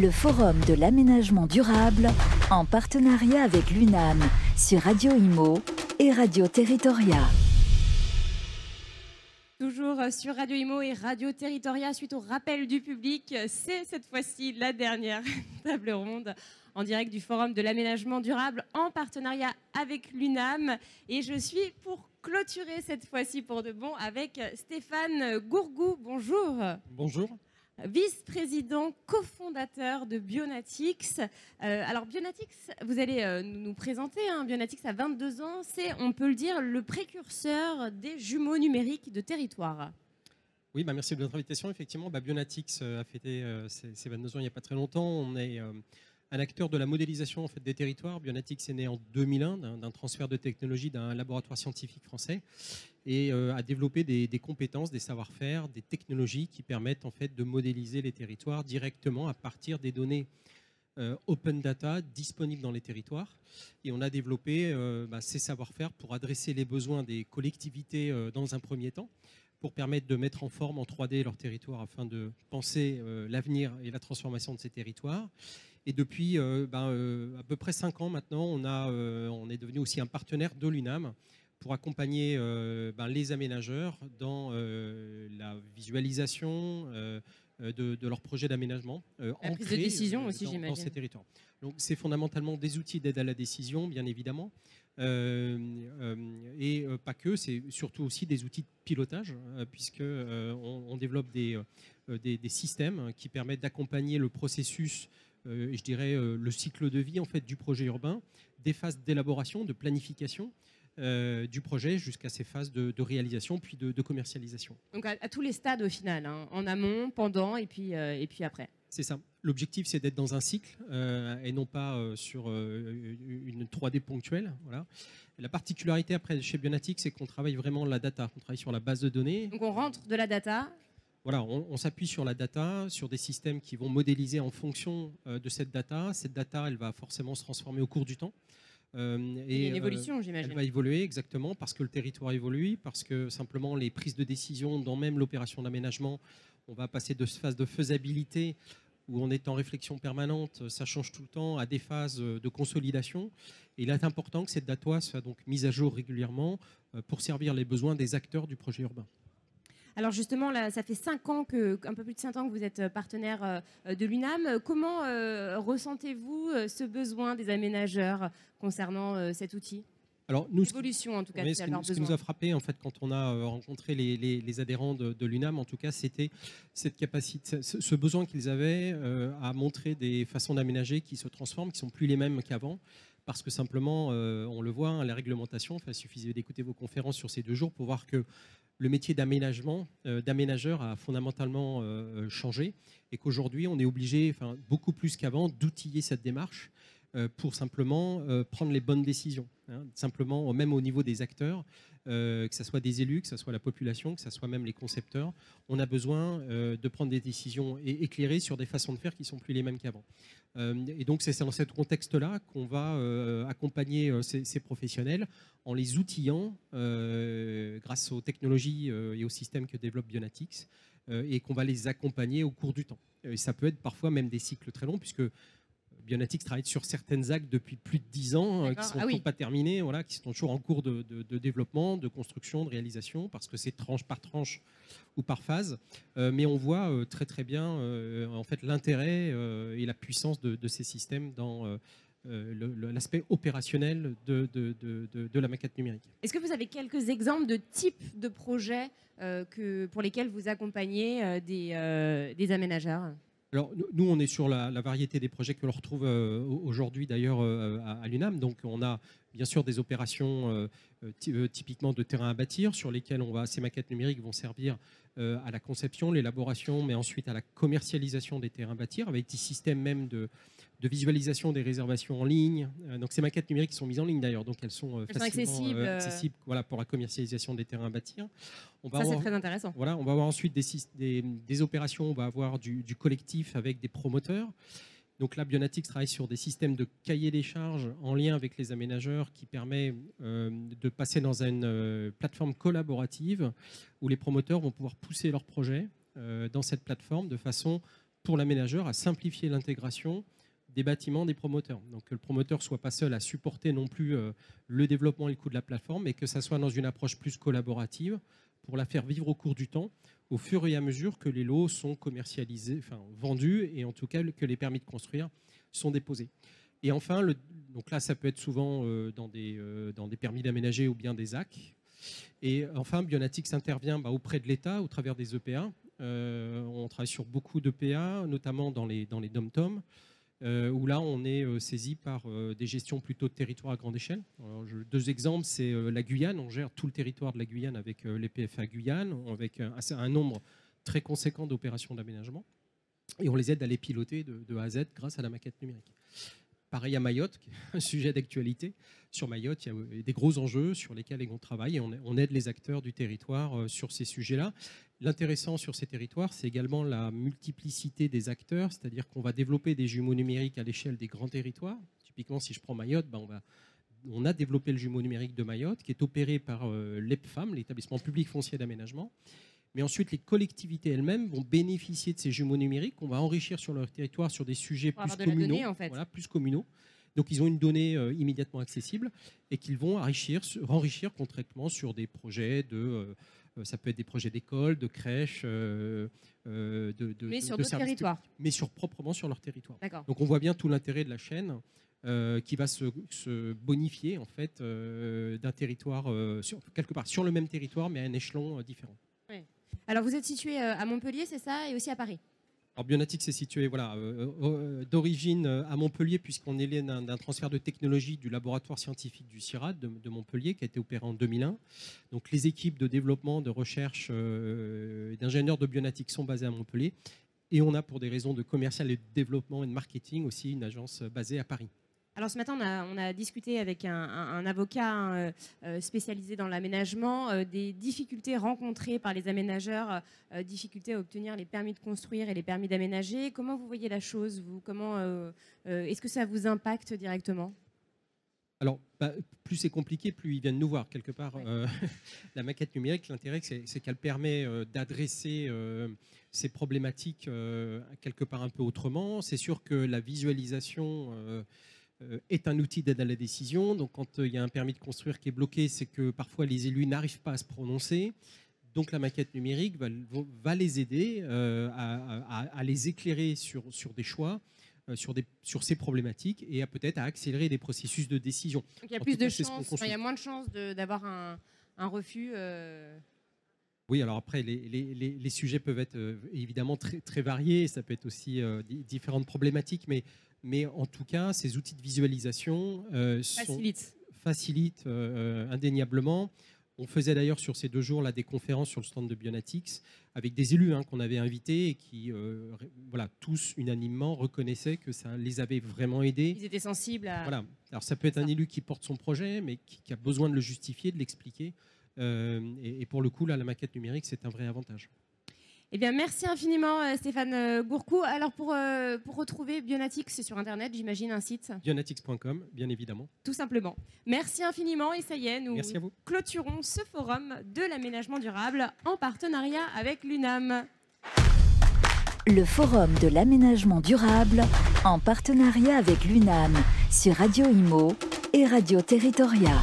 le Forum de l'aménagement durable en partenariat avec l'UNAM sur Radio Imo et Radio Territoria. Toujours sur Radio Imo et Radio Territoria, suite au rappel du public, c'est cette fois-ci la dernière table ronde en direct du Forum de l'aménagement durable en partenariat avec l'UNAM. Et je suis pour clôturer cette fois-ci pour de bon avec Stéphane Gourgou. Bonjour. Bonjour vice-président cofondateur de Bionatix. Euh, alors Bionatix, vous allez euh, nous présenter. Hein. Bionatix a 22 ans, c'est, on peut le dire, le précurseur des jumeaux numériques de territoire. Oui, bah merci de votre invitation. Effectivement, bah, Bionatix euh, a fêté ses, 22 ans il n'y a pas très longtemps. On est un acteur de la modélisation en fait, des territoires. Bionatix est né en 2001 d'un transfert de technologie d'un laboratoire scientifique français et euh, a développé des, compétences, des savoir-faire, des technologies qui permettent en fait, de modéliser les territoires directement à partir des données euh, open data disponibles dans les territoires. Et on a développé euh, bah, ces savoir-faire pour adresser les besoins des collectivités dans un premier temps pour permettre de mettre en forme en 3D leur territoire afin de penser l'avenir et la transformation de ces territoires. Et depuis euh, ben, euh, à peu près cinq ans maintenant, on, a, euh, on est devenu aussi un partenaire de l'UNAM pour accompagner ben, les aménageurs dans la visualisation de, leurs projets d'aménagement. la prise de décision aussi, j'imagine. Dans ces territoires. Donc c'est fondamentalement des outils d'aide à la décision, bien évidemment. et pas que, c'est surtout aussi des outils de pilotage, puisque on, développe des, des, des, systèmes qui permettent d'accompagner le processus euh, je dirais, euh, le cycle de vie en fait, du projet urbain, des phases d'élaboration, de planification, euh, du projet jusqu'à ces phases de, réalisation puis de, commercialisation. Donc à, tous les stades au final, hein, en amont, pendant et puis, et puis après. C'est ça. L'objectif, c'est d'être dans un cycle et non pas sur une 3D ponctuelle. Voilà. La particularité après chez Bionatic, c'est qu'on travaille vraiment la data. On travaille sur la base de données. Donc on rentre de la data voilà, on, s'appuie sur la data, sur des systèmes qui vont modéliser en fonction euh, de cette data. Cette data, elle va forcément se transformer au cours du temps. Euh, et, une évolution, euh, j'imagine. Elle va évoluer exactement parce que le territoire évolue, parce que simplement les prises de décision dans même l'opération d'aménagement, on va passer de phase de faisabilité où on est en réflexion permanente, ça change tout le temps, à des phases de consolidation. Et il est important que cette data soit donc mise à jour régulièrement pour servir les besoins des acteurs du projet urbain. Alors justement, là, ça fait cinq ans que, un peu plus de cinq ans que vous êtes euh, partenaire euh, de l'UNAM. Comment euh, ressentez-vous ce besoin des aménageurs concernant cet outil? Alors, nous, L'évolution, en tout cas, ce, qui, ce qui nous a frappé, en fait, quand on a rencontré les, adhérents de, l'UNAM, en tout cas, c'était cette capacité, ce, besoin qu'ils avaient à montrer des façons d'aménager qui se transforment, qui sont plus les mêmes qu'avant parce que simplement, on le voit, hein, la réglementation, il suffisait d'écouter vos conférences sur ces deux jours pour voir que le métier d'aménagement, euh, d'aménageur a fondamentalement euh, changé et qu'aujourd'hui, on est obligé, beaucoup plus qu'avant, d'outiller cette démarche. euh, pour simplement prendre les bonnes décisions. Hein. simplement, même au niveau des acteurs, que ce soit des élus, que ce soit la population, que ce soit même les concepteurs, on a besoin de prendre des décisions éclairées sur des façons de faire qui sont plus les mêmes qu'avant. et donc, c'est dans ce contexte-là qu'on va accompagner ces, professionnels en les outillant grâce aux technologies et aux systèmes que développe Bionatix et qu'on va les accompagner au cours du temps. Et ça peut être parfois même des cycles très longs puisque Bionatix travaille sur certaines actes depuis plus de 10 ans, qui ne sont ah pas terminées, voilà, qui sont toujours en cours de, développement, de construction, de réalisation, parce que c'est tranche par tranche ou par phase. mais on voit très très bien en fait l'intérêt et la puissance de, de ces systèmes dans euh, l'aspect opérationnel de, de, la maquette numérique. Est-ce que vous avez quelques exemples de types de projets euh, que, pour lesquels vous accompagnez euh, des, des, aménageurs? Alors, nous, on est sur la, variété des projets que l'on retrouve aujourd'hui d'ailleurs à, l'UNAM. Donc, on a bien sûr des opérations typiquement de terrain à bâtir sur lesquelles on va, ces maquettes numériques vont servir à la conception, l'élaboration, mais ensuite à la commercialisation des terrains à bâtir avec des systèmes même de, de visualisation des réservations en ligne. Euh, donc ces maquettes numériques sont mises en ligne d'ailleurs, donc elles sont euh, facilement euh, accessibles, voilà, pour la commercialisation des terrains à bâtir. On va Ça c'est très intéressant. Voilà, on va avoir ensuite des, des, opérations, on va avoir du, collectif avec des promoteurs. Donc là, Bionatics travaille sur des systèmes de cahier des charges en lien avec les aménageurs qui permet de passer dans une plateforme collaborative où les promoteurs vont pouvoir pousser leurs projets dans cette plateforme de façon pour l'aménageur à simplifier l'intégration des bâtiments des promoteurs. Donc que le promoteur soit pas seul à supporter non plus euh, le développement et le coût de la plateforme, mais que ça soit dans une approche plus collaborative pour la faire vivre au cours du temps, au fur et à mesure que les lots sont commercialisés, enfin vendus, et en tout cas que les permis de construire sont déposés. Et enfin, donc là, ça peut être souvent euh, dans, des, euh, dans des permis d'aménager ou bien des AC. Et enfin, Bionatics intervient bah, auprès de l'État au travers des EPA. on travaille sur beaucoup d'EPA, notamment dans les, dans les dom-toms. Euh, où là, on est euh, saisi par euh, des gestions plutôt de territoire à grande échelle. deux exemples, c'est la Guyane. On gère tout le territoire de la Guyane avec les PFA Guyane, avec un, nombre très conséquent d'opérations d'aménagement. Et on les aide à les piloter de, de A à Z grâce à la maquette numérique. Pareil à Mayotte, un sujet d'actualité. Sur Mayotte, il y a des gros enjeux sur lesquels on travaille et on aide les acteurs du territoire sur ces sujets-là. L'intéressant sur ces territoires, c'est également la multiplicité des acteurs, c'est-à-dire qu'on va développer des jumeaux numériques à l'échelle des grands territoires. Typiquement, si je prends Mayotte, ben, on, a développé le jumeau numérique de Mayotte, qui est opéré par euh, l'EPFAM, l'établissement public foncier d'aménagement. Mais ensuite, les collectivités elles-mêmes vont bénéficier de ces jumeaux numériques qu'on va enrichir sur leur territoire sur des sujets plus communaux, voilà, plus communaux. Donc, ils ont une donnée euh, immédiatement accessible et qu'ils vont enrichir, enrichir concrètement sur des projets de euh, euh, ça peut être des projets d'école, de crèche, euh, euh, de, Mais sur d'autres territoires. Mais sur, proprement sur leur territoire. Donc on voit bien tout l'intérêt de la chaîne. qui va se, bonifier en fait d'un territoire sur, quelque part sur le même territoire mais à un échelon différent. Alors vous êtes situé à Montpellier, c'est ça, et aussi à Paris alors Bionatics est situé voilà, euh, euh, euh, d'origine à Montpellier, puisqu'on est d'un transfert de technologie du laboratoire scientifique du CIRAD de, Montpellier, qui a été opéré en 2001. Donc les équipes de développement, de recherche, d'ingénieurs de Bionatics sont basées à Montpellier. Et on a, pour des raisons de commercial et de développement et de marketing, aussi une agence basée à Paris. Alors ce matin, on a, discuté avec un, avocat euh, euh, spécialisé dans l'aménagement euh, des difficultés rencontrées par les aménageurs, difficultés à obtenir les permis de construire et les permis d'aménager. Comment vous voyez la chose vous? Comment Est-ce que ça vous impacte directement? Alors, bah, plus c'est compliqué, plus ils viennent nous voir. Quelque part, la maquette numérique, l'intérêt, c'est qu'elle permet d'adresser ces problématiques quelque part un peu autrement. C'est sûr que la visualisation euh, est un outil d'aide à la décision. Donc quand euh, il y a un permis de construire qui est bloqué, c'est que parfois les élus n'arrivent pas à se prononcer. Donc la maquette numérique va, les aider euh, à, les éclairer sur, sur des choix, sur, des, sur ces problématiques et à peut-être à accélérer des processus de décision. il y a plus de chances, il y a moins de chances d'avoir un, refus. Oui, alors après, les, les, les, sujets peuvent être évidemment très, très variés, ça peut être aussi différentes problématiques, mais mais en tout cas, ces outils de visualisation euh, facilitent, euh, indéniablement. On faisait d'ailleurs sur ces deux jours là, des conférences sur le stand de Bionatics avec des élus hein, qu'on avait invités et qui, euh, voilà, tous unanimement reconnaissaient que ça les avait vraiment aidés. Ils étaient sensibles à. Voilà. Alors ça peut être un élu qui porte son projet, mais qui, a besoin de le justifier, de l'expliquer. et, et, pour le coup, là, la maquette numérique, c'est un vrai avantage. Eh bien, merci infiniment euh, Stéphane euh, Gourcou. Alors pour, euh, pour retrouver Bionatics, c'est sur Internet, j'imagine, un site Bionatics.com, bien évidemment. Tout simplement. Merci infiniment et ça y est, nous clôturons ce forum de l'aménagement durable en partenariat avec l'UNAM. Le forum de l'aménagement durable en partenariat avec l'UNAM sur Radio Imo et Radio Territoria.